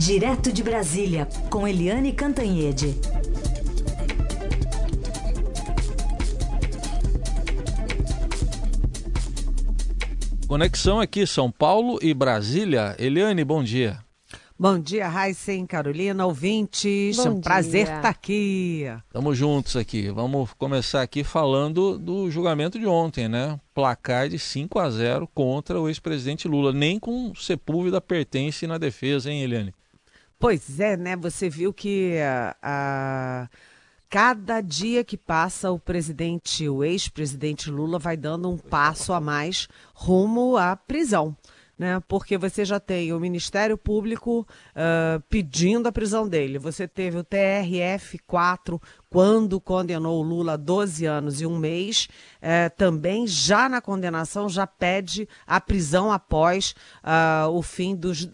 Direto de Brasília, com Eliane Cantanhede. Conexão aqui, São Paulo e Brasília. Eliane, bom dia. Bom dia, Raíssen, Carolina, ouvintes. Bom é um prazer estar tá aqui. Estamos juntos aqui. Vamos começar aqui falando do julgamento de ontem, né? Placar de 5 a 0 contra o ex-presidente Lula. Nem com Sepúlveda pertence na defesa, hein, Eliane? Pois é, né? Você viu que a, a, cada dia que passa o presidente, o ex-presidente Lula vai dando um passo a mais rumo à prisão né? Porque você já tem o Ministério Público uh, pedindo a prisão dele. Você teve o TRF4 quando condenou o Lula a 12 anos e um mês, uh, também já na condenação já pede a prisão após uh, o fim dos,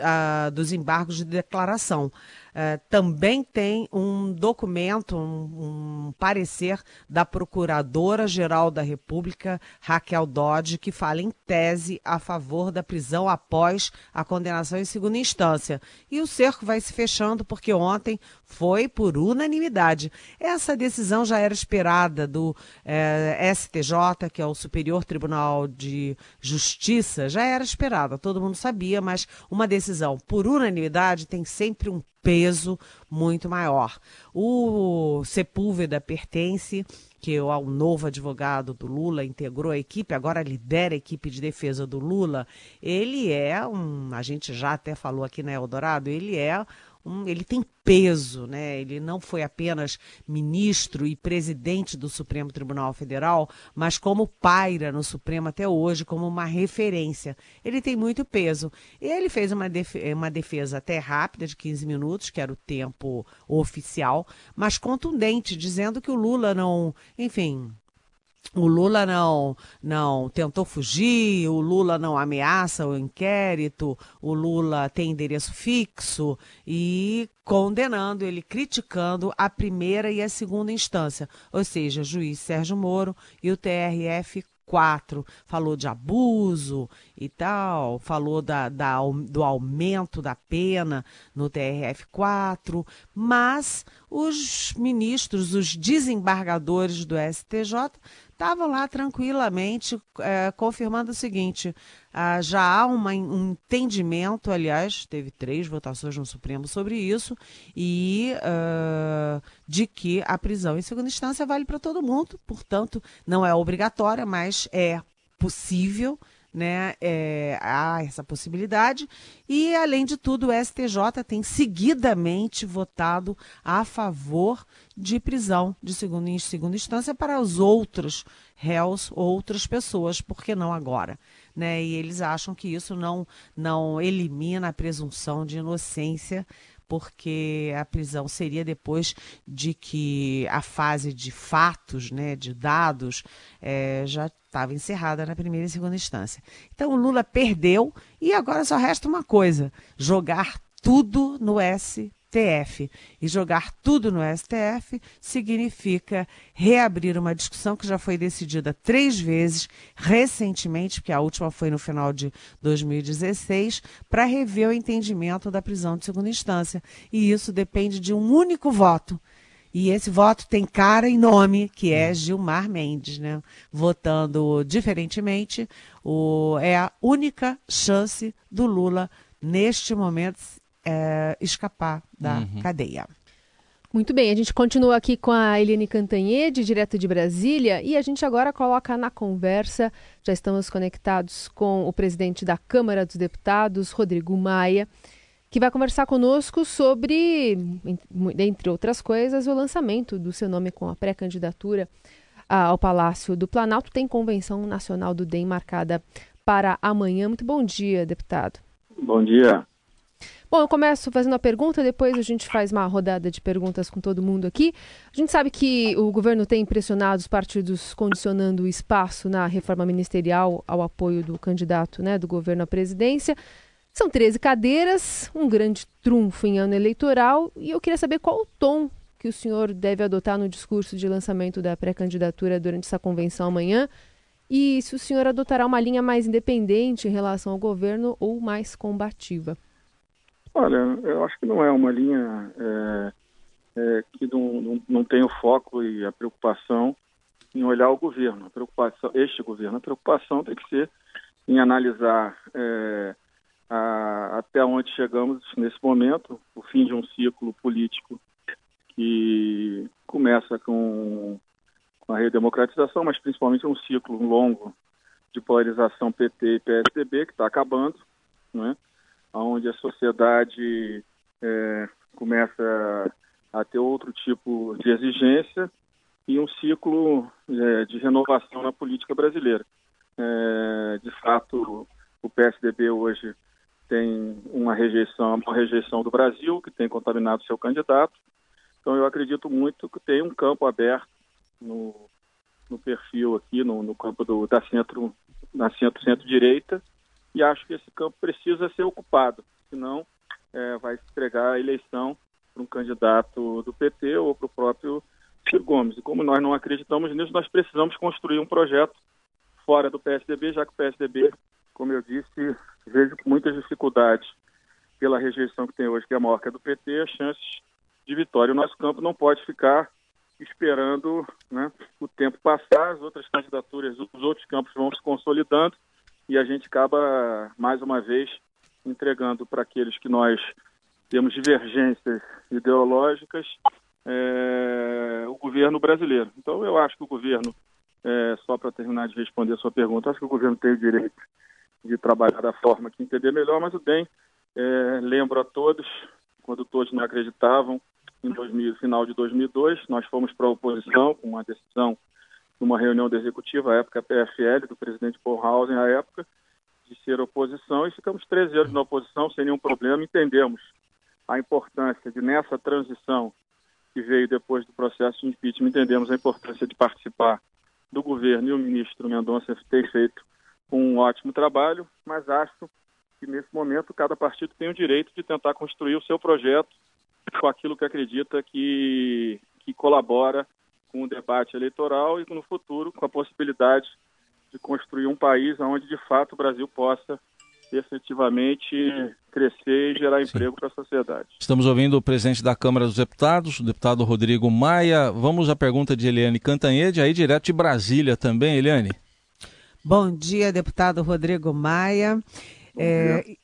dos embargos de declaração. Uh, também tem um documento, um, um parecer da Procuradora-Geral da República, Raquel Dodge, que fala em tese a favor da prisão após a condenação em segunda instância. E o cerco vai se fechando porque ontem foi por unanimidade. Essa decisão já era esperada do eh, STJ, que é o Superior Tribunal de Justiça, já era esperada, todo mundo sabia, mas uma decisão por unanimidade tem sempre um peso muito maior. O Sepúlveda pertence que é o novo advogado do Lula integrou a equipe, agora lidera a equipe de defesa do Lula. Ele é um, a gente já até falou aqui na Eldorado, ele é um, ele tem peso, né? Ele não foi apenas ministro e presidente do Supremo Tribunal Federal, mas como paira no Supremo até hoje, como uma referência. Ele tem muito peso. Ele fez uma, uma defesa até rápida, de 15 minutos, que era o tempo oficial, mas contundente, dizendo que o Lula não, enfim, o Lula não, não tentou fugir, o Lula não ameaça o inquérito, o Lula tem endereço fixo e condenando, ele criticando a primeira e a segunda instância, ou seja, juiz Sérgio Moro e o TRF 4 falou de abuso e tal, falou da, da, do aumento da pena no TRF4, mas os ministros, os desembargadores do STJ estavam lá tranquilamente é, confirmando o seguinte: ah, já há uma, um entendimento, aliás, teve três votações no Supremo sobre isso, e uh, de que a prisão em segunda instância vale para todo mundo, portanto, não é obrigatória, mas é possível né, é, há essa possibilidade. E, além de tudo, o STJ tem seguidamente votado a favor de prisão de segunda, em segunda instância para os outros réus, outras pessoas, por que não agora? Né? E eles acham que isso não, não elimina a presunção de inocência porque a prisão seria depois de que a fase de fatos, né, de dados, é, já estava encerrada na primeira e segunda instância. Então o Lula perdeu e agora só resta uma coisa: jogar tudo no STF. E jogar tudo no STF significa reabrir uma discussão que já foi decidida três vezes recentemente, porque a última foi no final de 2016, para rever o entendimento da prisão de segunda instância. E isso depende de um único voto. E esse voto tem cara e nome, que é Gilmar Mendes, né? Votando diferentemente, o, é a única chance do Lula, neste momento, é, escapar da uhum. cadeia. Muito bem, a gente continua aqui com a Eliane Cantanhede, direto de Brasília, e a gente agora coloca na conversa, já estamos conectados com o presidente da Câmara dos Deputados, Rodrigo Maia, que vai conversar conosco sobre, entre outras coisas, o lançamento do seu nome com a pré-candidatura ao Palácio do Planalto. Tem convenção nacional do DEM marcada para amanhã. Muito bom dia, deputado. Bom dia. Bom, eu começo fazendo a pergunta, depois a gente faz uma rodada de perguntas com todo mundo aqui. A gente sabe que o governo tem pressionado os partidos condicionando o espaço na reforma ministerial ao apoio do candidato né, do governo à presidência. São 13 cadeiras, um grande trunfo em ano eleitoral, e eu queria saber qual o tom que o senhor deve adotar no discurso de lançamento da pré-candidatura durante essa convenção amanhã e se o senhor adotará uma linha mais independente em relação ao governo ou mais combativa. Olha, eu acho que não é uma linha é, é, que não, não, não tem o foco e a preocupação em olhar o governo, a preocupação, este governo. A preocupação tem que ser em analisar é, a, até onde chegamos nesse momento, o fim de um ciclo político que começa com, com a redemocratização, mas principalmente um ciclo longo de polarização PT e PSDB que está acabando, né? onde a sociedade é, começa a ter outro tipo de exigência e um ciclo é, de renovação na política brasileira. É, de fato, o PSDB hoje tem uma rejeição, uma rejeição do Brasil, que tem contaminado seu candidato. Então, eu acredito muito que tem um campo aberto no, no perfil aqui, no, no campo do, da centro, na centro-centro-direita, e acho que esse campo precisa ser ocupado, senão é, vai entregar a eleição para um candidato do PT ou para o próprio Ciro Gomes. E como nós não acreditamos nisso, nós precisamos construir um projeto fora do PSDB, já que o PSDB, como eu disse, vejo com muitas dificuldades pela rejeição que tem hoje, que é a maior que é do PT, as chances de vitória. O nosso campo não pode ficar esperando né, o tempo passar, as outras candidaturas, os outros campos vão se consolidando e a gente acaba, mais uma vez, entregando para aqueles que nós temos divergências ideológicas é, o governo brasileiro. Então, eu acho que o governo, é, só para terminar de responder a sua pergunta, acho que o governo tem o direito de trabalhar da forma que entender melhor, mas o DEM, é, lembro a todos, quando todos não acreditavam, em 2000, final de 2002, nós fomos para a oposição com uma decisão numa reunião da executiva, a época PFL, do presidente Paul Hausen, à época, de ser oposição, e ficamos 13 anos na oposição sem nenhum problema, entendemos a importância de, nessa transição que veio depois do processo de impeachment, entendemos a importância de participar do governo e o ministro Mendonça tem feito um ótimo trabalho, mas acho que nesse momento cada partido tem o direito de tentar construir o seu projeto com aquilo que acredita que, que colabora com o debate eleitoral e no futuro com a possibilidade de construir um país onde de fato o Brasil possa efetivamente crescer e gerar emprego para a sociedade. Estamos ouvindo o presidente da Câmara dos Deputados, o deputado Rodrigo Maia. Vamos à pergunta de Eliane Cantanhede, aí direto de Brasília também, Eliane. Bom dia, deputado Rodrigo Maia. É,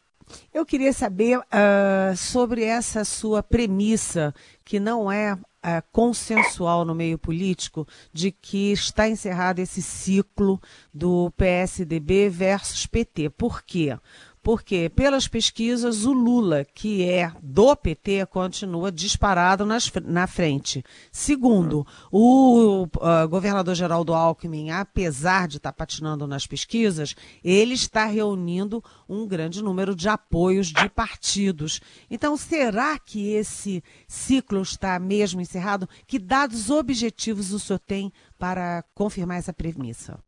eu queria saber uh, sobre essa sua premissa, que não é é, consensual no meio político de que está encerrado esse ciclo do PSDB versus PT. Por quê? Porque pelas pesquisas o Lula, que é do PT, continua disparado nas, na frente. Segundo, o uh, governador Geraldo Alckmin, apesar de estar patinando nas pesquisas, ele está reunindo um grande número de apoios de partidos. Então, será que esse ciclo está mesmo encerrado? Que dados objetivos o senhor tem para confirmar essa premissa?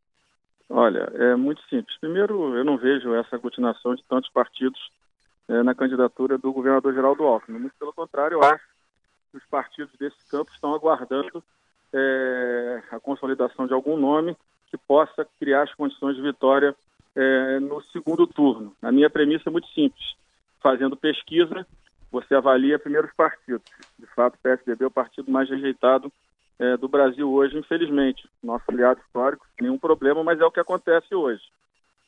Olha, é muito simples. Primeiro, eu não vejo essa aglutinação de tantos partidos é, na candidatura do governador Geraldo Alckmin. Muito pelo contrário, eu acho que os partidos desse campo estão aguardando é, a consolidação de algum nome que possa criar as condições de vitória é, no segundo turno. A minha premissa é muito simples. Fazendo pesquisa, você avalia primeiro os partidos. De fato, o PSDB é o partido mais rejeitado é, do Brasil hoje, infelizmente. Nosso aliado histórico, nenhum problema, mas é o que acontece hoje.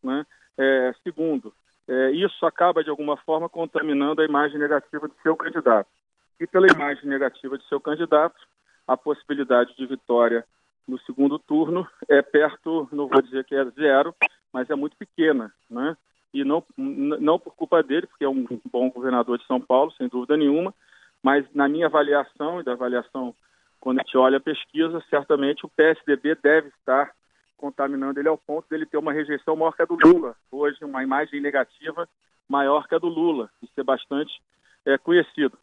Né? É, segundo, é, isso acaba de alguma forma contaminando a imagem negativa de seu candidato. E pela imagem negativa de seu candidato, a possibilidade de vitória no segundo turno é perto, não vou dizer que é zero, mas é muito pequena, né? E não, não por culpa dele, porque é um bom governador de São Paulo, sem dúvida nenhuma, mas na minha avaliação e da avaliação quando a gente olha a pesquisa, certamente o PSDB deve estar contaminando ele ao ponto dele ter uma rejeição maior que a do Lula. Hoje, uma imagem negativa maior que a do Lula, e ser bastante é, conhecido.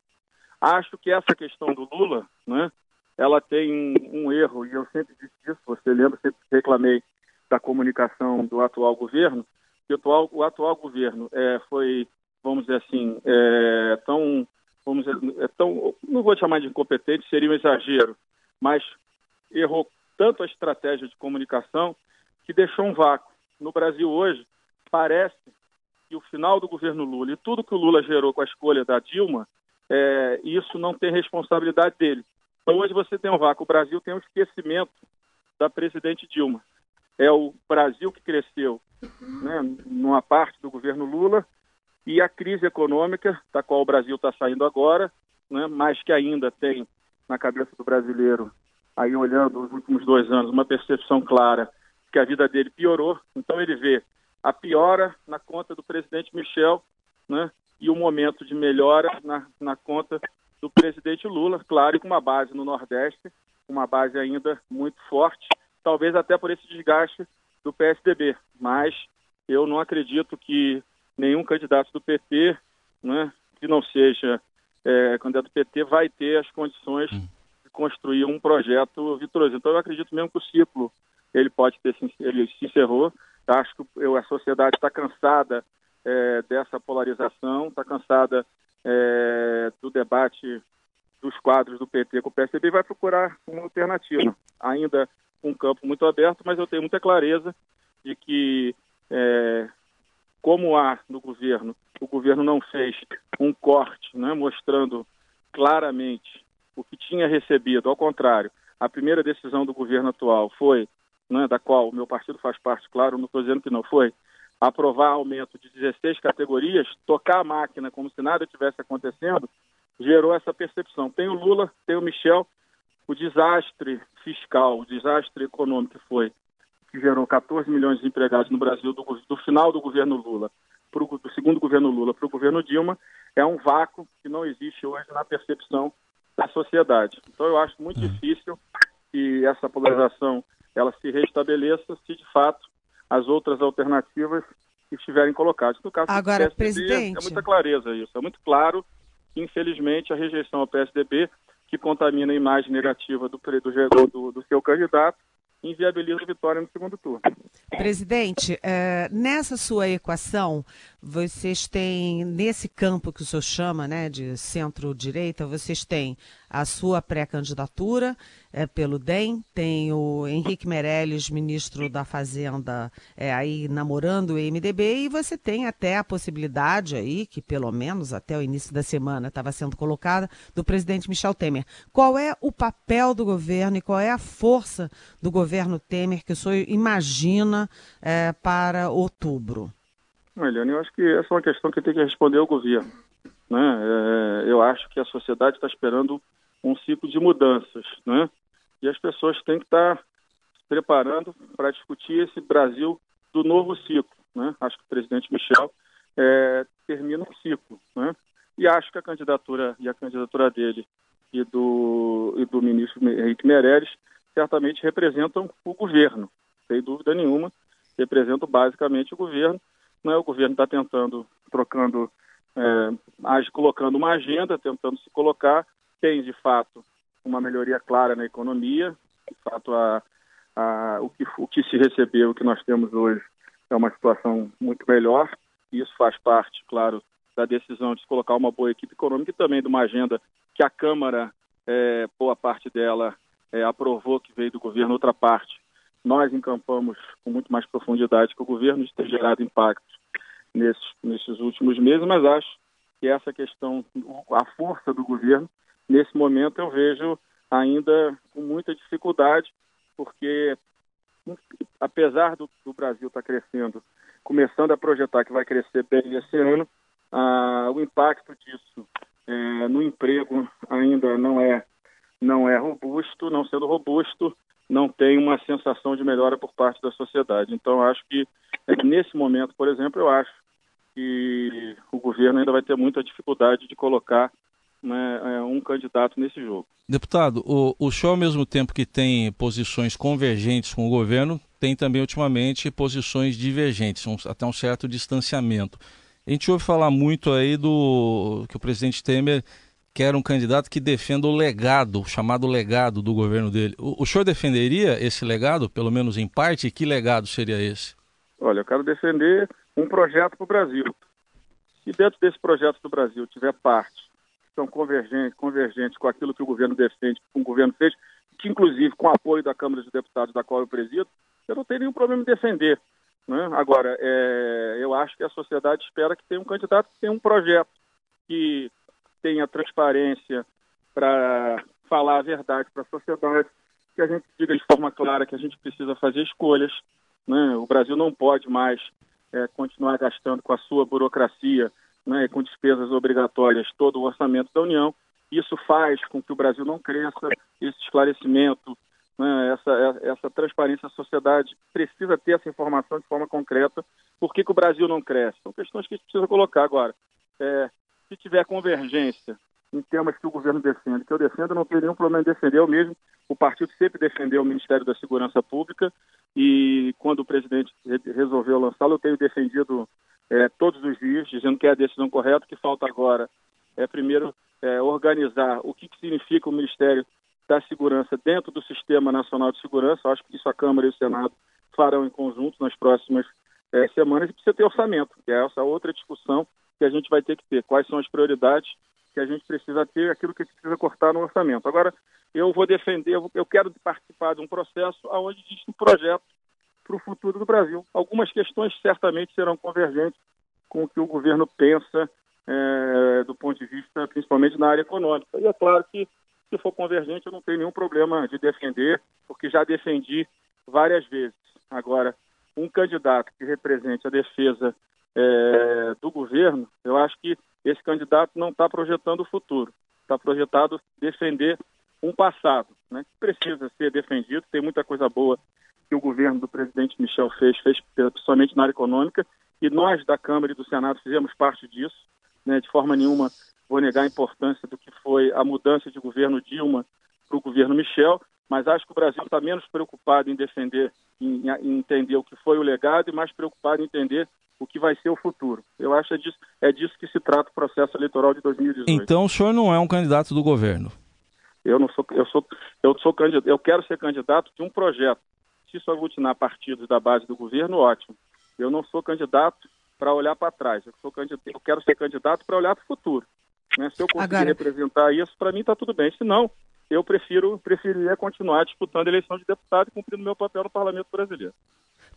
Acho que essa questão do Lula, né, ela tem um, um erro, e eu sempre disse isso, você lembra, sempre reclamei da comunicação do atual governo, que o atual, o atual governo é, foi, vamos dizer assim, é, tão vamos dizer, é tão, não vou chamar de incompetente, seria um exagero, mas errou tanto a estratégia de comunicação que deixou um vácuo. No Brasil hoje, parece que o final do governo Lula e tudo que o Lula gerou com a escolha da Dilma, é, isso não tem responsabilidade dele. Então hoje você tem um vácuo. O Brasil tem um esquecimento da presidente Dilma. É o Brasil que cresceu né, numa parte do governo Lula e a crise econômica, da qual o Brasil está saindo agora, né, mas que ainda tem na cabeça do brasileiro, aí olhando os últimos dois anos, uma percepção clara que a vida dele piorou. Então ele vê a piora na conta do presidente Michel, né, e o momento de melhora na, na conta do presidente Lula, claro, e com uma base no Nordeste, uma base ainda muito forte, talvez até por esse desgaste do PSDB. Mas eu não acredito que nenhum candidato do PT, né, que não seja é, candidato do PT, vai ter as condições hum. de construir um projeto vitorioso. Então eu acredito mesmo que o ciclo ele pode ter ele se encerrou. Acho que eu, a sociedade está cansada é, dessa polarização, está cansada é, do debate dos quadros do PT com o PSDB vai procurar uma alternativa. Ainda um campo muito aberto, mas eu tenho muita clareza de que, é, como há no governo, o governo não fez um corte né, mostrando claramente o que tinha recebido, ao contrário, a primeira decisão do governo atual foi, né, da qual o meu partido faz parte, claro, não estou dizendo que não foi, aprovar aumento de 16 categorias, tocar a máquina como se nada tivesse acontecendo, gerou essa percepção. Tem o Lula, tem o Michel, o desastre fiscal, o desastre econômico que foi, que gerou 14 milhões de empregados no Brasil do, do final do governo Lula, pro, do segundo governo Lula para o governo Dilma, é um vácuo que não existe hoje na percepção da sociedade. Então eu acho muito uhum. difícil que essa polarização ela se restabeleça se de fato as outras alternativas estiverem colocadas. No caso Agora, do PSDB, presidente... é muita clareza isso, é muito claro que infelizmente a rejeição ao PSDB que contamina a imagem negativa do, do, do, do seu candidato, inviabiliza a vitória no segundo turno. Presidente, é, nessa sua equação, vocês têm, nesse campo que o senhor chama né, de centro-direita, vocês têm a sua pré-candidatura é, pelo DEM, tem o Henrique Meirelles, ministro da Fazenda, é, aí namorando o MDB, e você tem até a possibilidade aí, que pelo menos até o início da semana estava sendo colocada, do presidente Michel Temer. Qual é o papel do governo e qual é a força do governo Temer que o senhor imagina é, para outubro? Eliane, eu acho que essa é uma questão que tem que responder o governo. Né? É, eu acho que a sociedade está esperando um ciclo de mudanças, né? E as pessoas têm que estar se preparando para discutir esse Brasil do novo ciclo, né? Acho que o presidente Michel é, termina um ciclo, né? E acho que a candidatura e a candidatura dele e do e do ministro Henrique Meirelles certamente representam o governo, sem dúvida nenhuma, representam basicamente o governo. Né? O governo está tentando, trocando, é, colocando uma agenda, tentando se colocar tem, de fato, uma melhoria clara na economia. De fato, a, a, o, que, o que se recebeu, o que nós temos hoje, é uma situação muito melhor. Isso faz parte, claro, da decisão de se colocar uma boa equipe econômica e também de uma agenda que a Câmara, é, boa parte dela, é, aprovou, que veio do governo, outra parte. Nós encampamos com muito mais profundidade que o governo de ter gerado impactos nesses, nesses últimos meses, mas acho que essa questão, a força do governo, nesse momento eu vejo ainda com muita dificuldade, porque apesar do, do Brasil estar tá crescendo, começando a projetar que vai crescer bem esse ano, ah, o impacto disso é, no emprego ainda não é não é robusto, não sendo robusto, não tem uma sensação de melhora por parte da sociedade. Então, acho que é, nesse momento, por exemplo, eu acho que o governo ainda vai ter muita dificuldade de colocar né, é, um candidato nesse jogo. Deputado, o, o senhor, ao mesmo tempo que tem posições convergentes com o governo, tem também ultimamente posições divergentes, um, até um certo distanciamento. A gente ouve falar muito aí do que o presidente Temer quer um candidato que defenda o legado, o chamado legado do governo dele. O, o senhor defenderia esse legado, pelo menos em parte? E que legado seria esse? Olha, eu quero defender um projeto para o Brasil. Se dentro desse projeto do Brasil tiver parte são convergentes, convergentes com aquilo que o governo defende, que o governo fez, que inclusive com apoio da Câmara dos Deputados, da qual eu presido, eu não tenho nenhum problema em defender. Né? Agora, é, eu acho que a sociedade espera que tenha um candidato que tenha um projeto, que tenha transparência para falar a verdade para a sociedade, que a gente diga de forma clara que a gente precisa fazer escolhas. Né? O Brasil não pode mais é, continuar gastando com a sua burocracia, né, com despesas obrigatórias, todo o orçamento da União. Isso faz com que o Brasil não cresça. Esse esclarecimento, né, essa, essa transparência à sociedade precisa ter essa informação de forma concreta. Por que, que o Brasil não cresce? São questões que a gente precisa colocar agora. É, se tiver convergência em temas que o governo defende, que eu defendo, não tenho nenhum problema em defender. Eu mesmo, o partido sempre defendeu o Ministério da Segurança Pública e quando o presidente resolveu lançá-lo, eu tenho defendido é, todos dizendo que é a decisão correta, que falta agora é primeiro é, organizar o que, que significa o Ministério da Segurança dentro do Sistema Nacional de Segurança. Acho que isso a Câmara e o Senado farão em conjunto nas próximas é, semanas e precisa ter orçamento, que é essa outra discussão que a gente vai ter que ter. Quais são as prioridades que a gente precisa ter, aquilo que precisa cortar no orçamento. Agora, eu vou defender, eu quero participar de um processo onde existe um projeto para o futuro do Brasil. Algumas questões certamente serão convergentes com o que o governo pensa é, do ponto de vista, principalmente na área econômica. E é claro que, se for convergente, eu não tenho nenhum problema de defender, porque já defendi várias vezes. Agora, um candidato que represente a defesa é, do governo, eu acho que esse candidato não está projetando o futuro, está projetado defender um passado, né, que precisa ser defendido. Tem muita coisa boa que o governo do presidente Michel fez, fez principalmente na área econômica, e nós da Câmara e do Senado fizemos parte disso. Né, de forma nenhuma vou negar a importância do que foi a mudança de governo Dilma para o governo Michel, mas acho que o Brasil está menos preocupado em defender, em, em, entender o que foi o legado e mais preocupado em entender o que vai ser o futuro. Eu acho que é disso, é disso que se trata o processo eleitoral de 2018. Então o senhor não é um candidato do governo? Eu não sou, eu sou, eu sou candidato, eu quero ser candidato de um projeto. Se isso aglutinar partidos da base do governo, ótimo. Eu não sou candidato para olhar para trás. Eu, sou candidato, eu quero ser candidato para olhar para o futuro. Né? Se eu conseguir Agora... representar isso, para mim está tudo bem. Se não, eu prefiro preferiria continuar disputando a eleição de deputado e cumprindo meu papel no Parlamento brasileiro.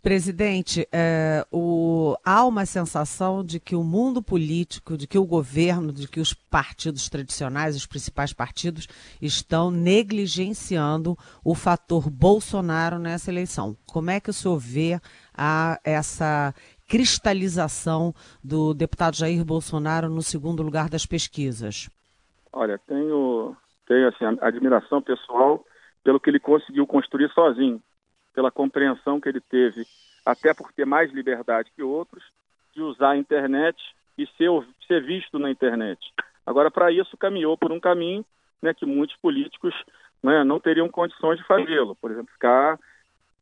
Presidente, é, o, há uma sensação de que o mundo político, de que o governo, de que os partidos tradicionais, os principais partidos, estão negligenciando o fator Bolsonaro nessa eleição. Como é que o senhor vê a, essa cristalização do deputado Jair Bolsonaro no segundo lugar das pesquisas? Olha, tenho, tenho assim, admiração pessoal pelo que ele conseguiu construir sozinho pela compreensão que ele teve, até por ter mais liberdade que outros, de usar a internet e ser, ser visto na internet. Agora, para isso, caminhou por um caminho né, que muitos políticos né, não teriam condições de fazê-lo. Por exemplo, ficar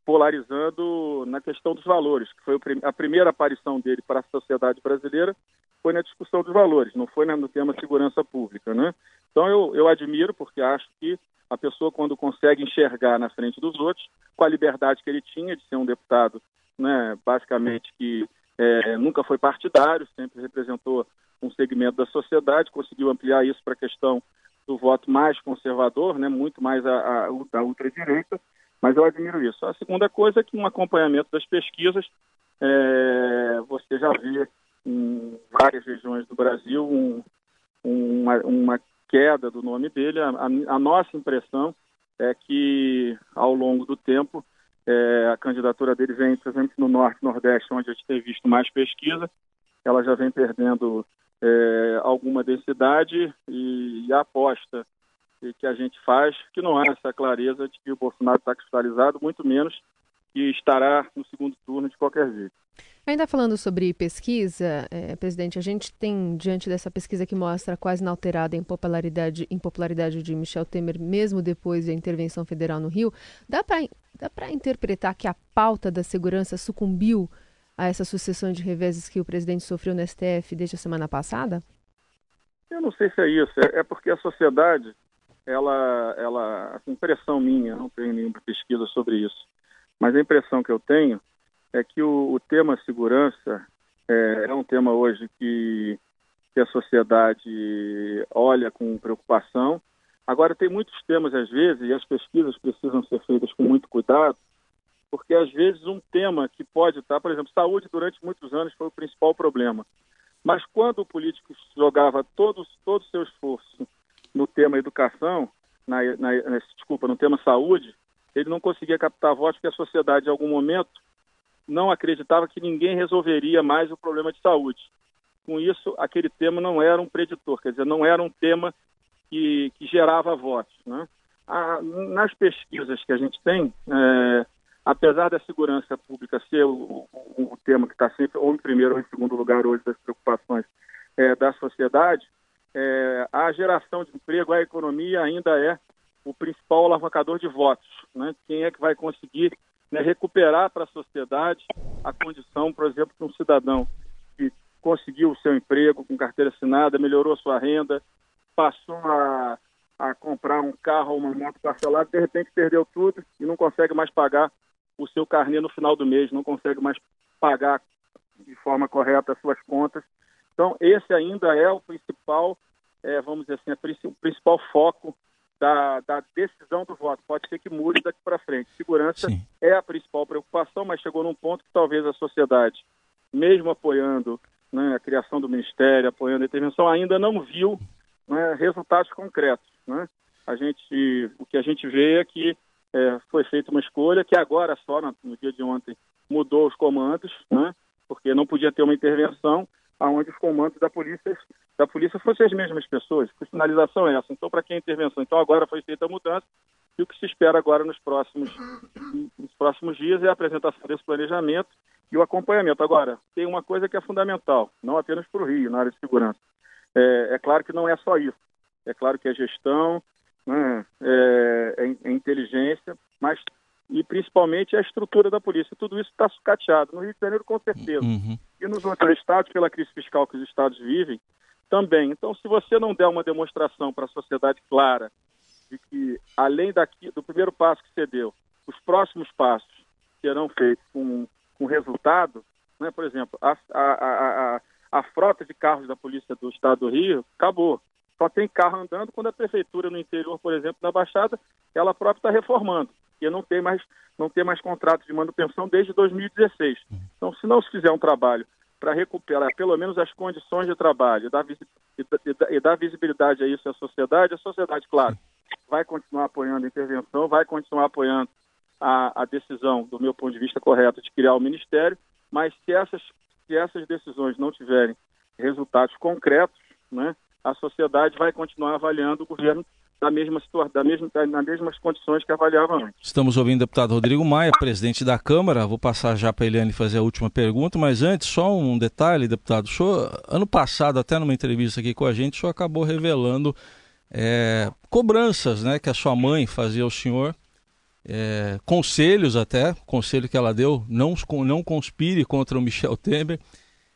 polarizando na questão dos valores, que foi a primeira aparição dele para a sociedade brasileira, foi na discussão dos valores, não foi no tema segurança pública. Né? Então, eu, eu admiro, porque acho que a pessoa, quando consegue enxergar na frente dos outros, com a liberdade que ele tinha de ser um deputado, né, basicamente que é, nunca foi partidário, sempre representou um segmento da sociedade, conseguiu ampliar isso para a questão do voto mais conservador, né, muito mais a, a, da ultradireita, mas eu admiro isso. A segunda coisa é que um acompanhamento das pesquisas, é, você já vê em várias regiões do Brasil um, uma, uma queda do nome dele. A, a, nossa impressão é que, ao longo do tempo, é, a candidatura dele vem, por exemplo, no Norte Nordeste, onde a gente tem visto mais pesquisa, ela já vem perdendo é, alguma densidade e, e, a aposta que a gente faz, que não há essa clareza de que o Bolsonaro está cristalizado, muito menos que estará no segundo turno de qualquer jeito. Ainda falando sobre pesquisa, é, presidente, a gente tem, diante dessa pesquisa que mostra quase inalterada impopularidade, impopularidade de Michel Temer, mesmo depois da intervenção federal no Rio, dá para interpretar que a pauta da segurança sucumbiu a essa sucessão de reveses que o presidente sofreu no STF desde a semana passada? Eu não sei se é isso. É, é porque a sociedade, ela, ela, a impressão minha, não tenho nenhuma pesquisa sobre isso, mas a impressão que eu tenho é que o, o tema segurança é, é, um tema hoje que, que a sociedade olha com preocupação. Agora, tem muitos temas, às vezes, e as pesquisas precisam ser feitas com muito cuidado, porque às vezes um tema que pode estar, por exemplo, saúde durante muitos anos foi o principal problema. Mas quando o político jogava todo, o seu esforço no tema educação, na, na, desculpa, no tema saúde, ele não conseguia captar votos porque a sociedade, em algum momento, não acreditava que ninguém resolveria mais o problema de saúde. Com isso, aquele tema não era um preditor, quer dizer, não era um tema que, que gerava votos. Né? Ah, nas pesquisas que a gente tem, é, apesar da segurança pública ser o, o, o tema que está sempre ou em primeiro ou em segundo lugar hoje das preocupações é, da sociedade, é, a geração de emprego, a economia ainda é o principal alavancador de votos. Né? Quem é que vai conseguir né, recuperar para a sociedade a condição, por exemplo, de um cidadão que conseguiu o seu emprego com carteira assinada, melhorou a sua renda, passou a, a comprar um carro ou uma moto parcelada, de repente perdeu tudo e não consegue mais pagar o seu carnê no final do mês, não consegue mais pagar de forma correta as suas contas. Então, esse ainda é o principal, é, vamos dizer assim, o principal foco da, da, decisão do voto. Pode ser que mude daqui para frente. Segurança Sim. é a principal preocupação, mas chegou num ponto que talvez a sociedade, mesmo apoiando né, a criação do Ministério, apoiando a intervenção, ainda não viu né, resultados concretos. Né? A gente, o que a gente vê é que é, foi feita uma escolha que agora só, no, no dia de ontem, mudou os comandos, né? porque não podia ter uma intervenção aonde os comandos da polícia da polícia fossem as mesmas pessoas. Que sinalização é essa? Então, para que a intervenção? Então, agora foi feita a mudança e o que se espera agora nos próximos, nos próximos dias é a apresentação desse planejamento e o acompanhamento. Agora, tem uma coisa que é fundamental, não apenas para o Rio, na área de segurança. É, é, claro que não é só isso. É claro que é gestão, né, é, é, é inteligência, mas e principalmente a estrutura da polícia. Tudo isso está sucateado. No Rio de Janeiro, com certeza. Uhum. E nos outros estados, pela crise fiscal que os estados vivem, também. Então, se você não der uma demonstração para a sociedade clara de que, além daqui, do primeiro passo que você deu, os próximos passos serão feitos com, com resultado, né? por exemplo, a, a, a, a, frota de carros da Polícia do Estado do Rio acabou. Só tem carro andando quando a prefeitura no interior, por exemplo, da Baixada, ela própria está reformando. E não tem mais não tem mais contrato de manutenção desde 2016. Então, se não se fizer um trabalho para recuperar pelo menos as condições de trabalho e dar, visibilidade a isso à sociedade, a sociedade, claro, vai continuar apoiando a intervenção, vai continuar apoiando a, a decisão, do meu ponto de vista correta, de criar o Ministério, mas se essas, se essas decisões não tiverem resultados concretos, né, a sociedade vai continuar avaliando o governo da mesma situação, da mesma, nas mesmas condições que avaliava antes. Estamos ouvindo o deputado Rodrigo Maia, presidente da Câmara. Vou passar já para a Eliane fazer a última pergunta, mas antes, só um detalhe, deputado. Senhor, ano passado, até numa entrevista aqui com a gente, o senhor acabou revelando é, cobranças né, que a sua mãe fazia ao senhor, é, conselhos até, conselho que ela deu, não, não conspire contra o Michel Temer.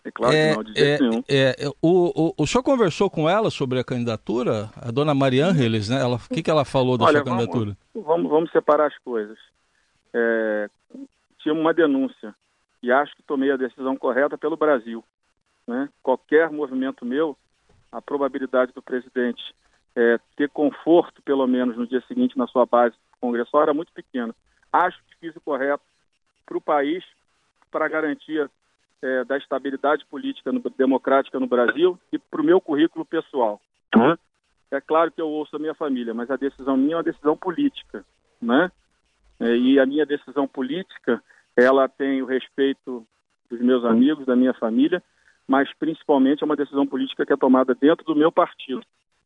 É claro é, que não, de jeito é, nenhum. É, o, o, o senhor conversou com ela sobre a candidatura? A dona Maria Ângeles, né? Ela, o que, que ela falou da Olha, sua candidatura? Vamos, vamos, vamos separar as coisas. É, tinha uma denúncia e acho que tomei a decisão correta pelo Brasil. Né? Qualquer movimento meu, a probabilidade do presidente é, ter conforto, pelo menos no dia seguinte, na sua base congressual, era muito pequena. Acho que fiz o correto para o país, para garantir é, da estabilidade política no, democrática no Brasil e para o meu currículo pessoal. Uhum. É claro que eu ouço a minha família, mas a decisão minha é uma decisão política, né? É, e a minha decisão política, ela tem o respeito dos meus amigos, da minha família, mas principalmente é uma decisão política que é tomada dentro do meu partido.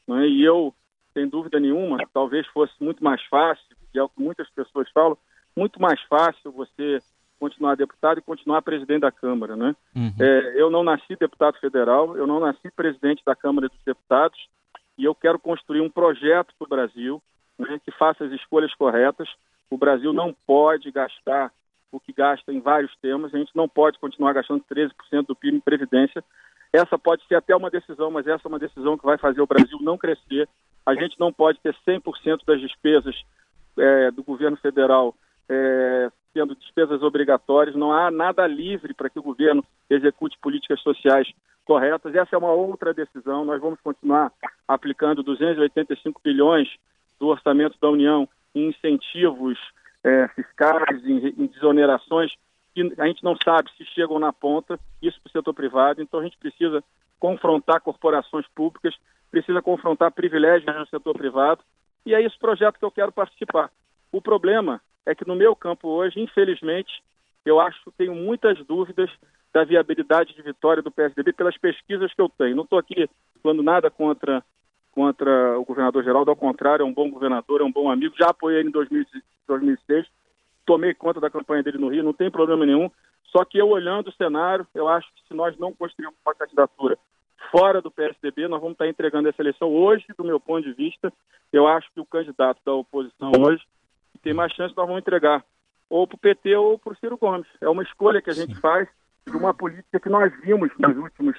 Né? E eu, sem dúvida nenhuma, talvez fosse muito mais fácil, e é o que muitas pessoas falam, muito mais fácil você continuar deputado e continuar presidente da Câmara, né? Uhum. É, eu não nasci deputado federal, eu não nasci presidente da Câmara dos Deputados e eu quero construir um projeto para o Brasil né, que faça as escolhas corretas. O Brasil não pode gastar o que gasta em vários temas, a gente não pode continuar gastando 13% do PIB em previdência. Essa pode ser até uma decisão, mas essa é uma decisão que vai fazer o Brasil não crescer. A gente não pode ter 100% das despesas é, do governo federal é, sendo despesas obrigatórias, não há nada livre para que o governo execute políticas sociais corretas. Essa é uma outra decisão. Nós vamos continuar aplicando 285 bilhões do orçamento da União em incentivos é, fiscais, em, em desonerações que a gente não sabe se chegam na ponta, isso para o setor privado, então a gente precisa confrontar corporações públicas, precisa confrontar privilégios no setor privado, e é esse projeto que eu quero participar. O problema é que no meu campo hoje, infelizmente, eu acho que tenho muitas dúvidas da viabilidade de vitória do PSDB pelas pesquisas que eu tenho. Não estou aqui falando nada contra, contra o governador Geraldo, ao contrário, é um bom governador, é um bom amigo, já apoiei ele em 2006, tomei conta da campanha dele no Rio, não tem problema nenhum. Só que eu olhando o cenário, eu acho que se nós não construirmos uma candidatura fora do PSDB, nós vamos estar entregando essa eleição hoje, do meu ponto de vista. Eu acho que o candidato da oposição hoje tem mais chance, nós vamos entregar ou para o PT ou para o Ciro Gomes. É uma escolha que a gente faz de uma política que nós vimos nos últimos,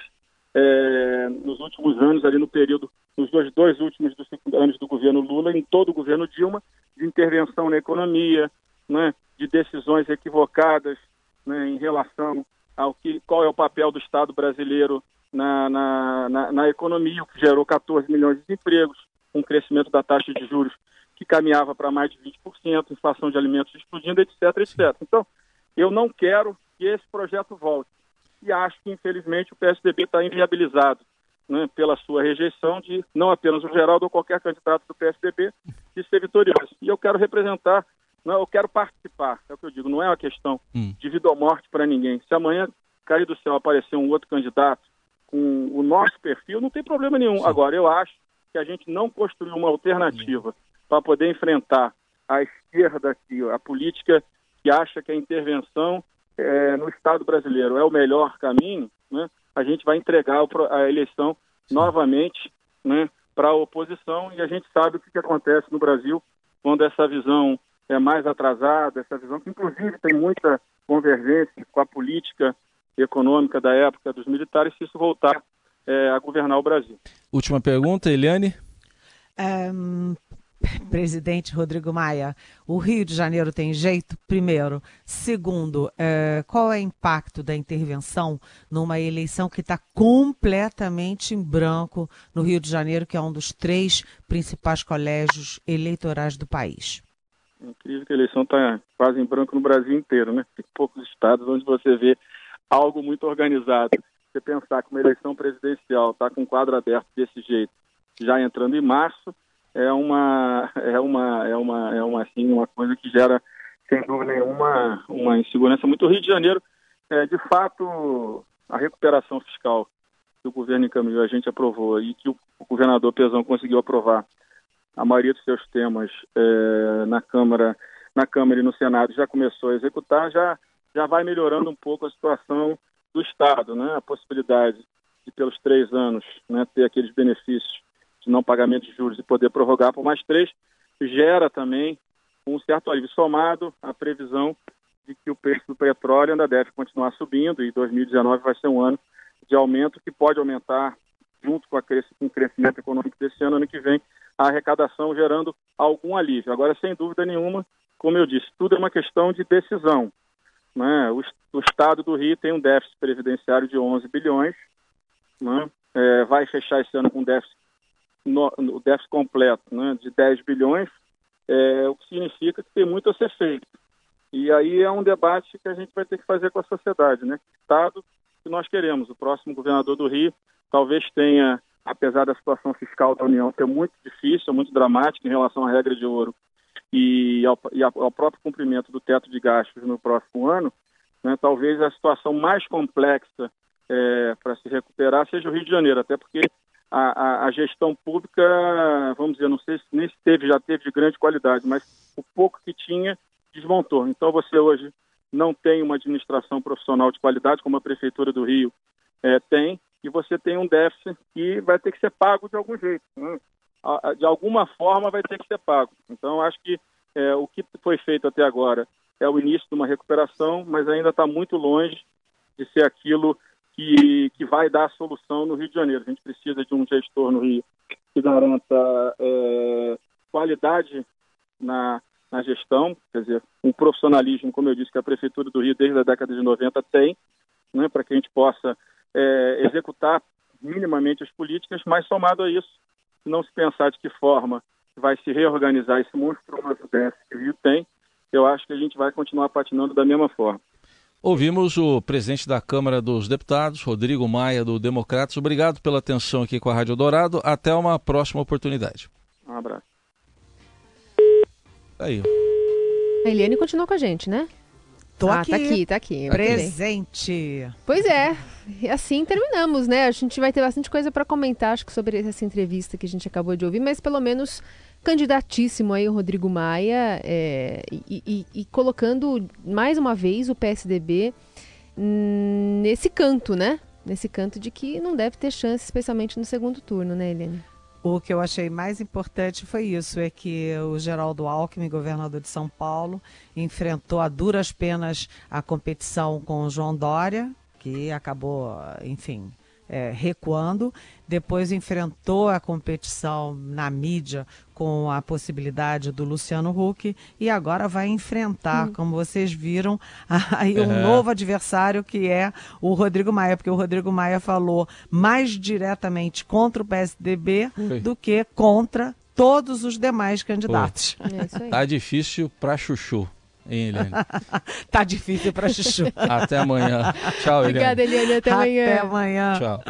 é, nos últimos anos, ali no período, nos dois, dois últimos dos anos do governo Lula, em todo o governo Dilma, de intervenção na economia, né, de decisões equivocadas né, em relação ao que, qual é o papel do Estado brasileiro na, na, na, na economia, o que gerou 14 milhões de empregos, um crescimento da taxa de juros que caminhava para mais de 20%, inflação de alimentos explodindo, etc, etc. Então, eu não quero que esse projeto volte. E acho que, infelizmente, o PSDB está inviabilizado né, pela sua rejeição de não apenas o Geraldo ou qualquer candidato do PSDB de ser vitorioso. E eu quero representar, não, eu quero participar, é o que eu digo, não é uma questão hum. de vida ou morte para ninguém. Se amanhã cair do céu aparecer um outro candidato com o nosso perfil, não tem problema nenhum. Sim. Agora, eu acho que a gente não construiu uma alternativa para poder enfrentar a esquerda aqui, a política que acha que a intervenção é, no Estado brasileiro é o melhor caminho, né, a gente vai entregar a eleição novamente né, para a oposição e a gente sabe o que, que acontece no Brasil quando essa visão é mais atrasada, essa visão que inclusive tem muita convergência com a política econômica da época dos militares, se isso voltar é, a governar o Brasil. Última pergunta, Eliane. Um, presidente Rodrigo Maia, o Rio de Janeiro tem jeito? Primeiro. Segundo, é, qual é o impacto da intervenção numa eleição que está completamente em branco no Rio de Janeiro, que é um dos três principais colégios eleitorais do país? É incrível que a eleição está quase em branco no Brasil inteiro, né? Tem poucos estados onde você vê algo muito organizado. Você pensar que uma eleição presidencial está com o quadro aberto desse jeito, já entrando em março, é uma é uma é uma é uma assim uma coisa que gera sem dúvida nenhuma uma insegurança muito. Rio de Janeiro é, de fato a recuperação fiscal que o governo encaminhou a gente aprovou e que o, o governador Pezão conseguiu aprovar. A maioria dos seus temas é, na Câmara na Câmara e no Senado já começou a executar já já vai melhorando um pouco a situação do Estado né? A possibilidade de pelos três anos né ter aqueles benefícios não pagamento de juros e poder prorrogar por mais três, gera também um certo alívio, somado à previsão de que o preço do petróleo ainda deve continuar subindo e 2019 vai ser um ano de aumento que pode aumentar, junto com, a com o crescimento econômico desse ano, ano que vem, a arrecadação gerando algum alívio. Agora, sem dúvida nenhuma, como eu disse, tudo é uma questão de decisão. Né? O, o Estado do Rio tem um déficit previdenciário de 11 bilhões, né? é, vai fechar esse ano com um déficit no, no déficit completo né, de 10 bilhões, é, o que significa que tem muito a ser feito. E aí é um debate que a gente vai ter que fazer com a sociedade, né? Estado que nós queremos. O próximo governador do Rio talvez tenha, apesar da situação fiscal da União ser muito difícil, muito dramática em relação à regra de ouro e ao, e ao próprio cumprimento do teto de gastos no próximo ano, né, talvez a situação mais complexa é, para se recuperar seja o Rio de Janeiro, até porque a, a, a, gestão pública, vamos dizer, não sei se nem se teve, já teve de grande qualidade, mas o pouco que tinha desmontou. Então você hoje não tem uma administração profissional de qualidade, como a Prefeitura do Rio é, tem, e você tem um déficit que vai ter que ser pago de algum jeito. Né? De alguma forma vai ter que ser pago. Então acho que é, o que foi feito até agora é o início de uma recuperação, mas ainda está muito longe de ser aquilo que, que vai dar a solução no Rio de Janeiro. A gente precisa de um gestor no Rio que garanta é, qualidade na, na gestão, quer dizer, um profissionalismo, como eu disse, que a Prefeitura do Rio desde a década de 90 tem, né, para que a gente possa é, executar minimamente as políticas, mas somado a isso, não se pensar de que forma vai se reorganizar esse monstruoso déficit que o Rio tem, eu acho que a gente vai continuar patinando da mesma forma. Ouvimos o presidente da Câmara dos Deputados, Rodrigo Maia, do Democratas. Obrigado pela atenção aqui com a Rádio Dourado. Até uma próxima oportunidade. Um abraço. Aí. A Eliane continua com a gente, né? Tô ah, aqui. tá aqui, tá aqui. Presente. Pois é. E assim terminamos, né? A gente vai ter bastante coisa para comentar, acho que sobre essa entrevista que a gente acabou de ouvir, mas pelo menos candidatíssimo aí o Rodrigo Maia é, e, e, e, colocando mais uma vez o PSDB nesse canto, né? Nesse canto de que não deve ter chance, especialmente no segundo turno, né, Eliane? O que eu achei mais importante foi isso, é que o Geraldo Alckmin, governador de São Paulo, enfrentou a duras penas a competição com o João Dória, que acabou, enfim, é, recuando. Depois enfrentou a competição na mídia com a possibilidade do Luciano Huck e agora vai enfrentar, hum. como vocês viram, aí um novo adversário que é o Rodrigo Maia, porque o Rodrigo Maia falou mais diretamente contra o PSDB do que contra todos os demais candidatos. É tá difícil para Chuchu. Hein, Eliane? tá difícil para Chuchu. Até amanhã. Tchau, Eliane. Obrigada, Eliane. Até amanhã. Até amanhã. Tchau.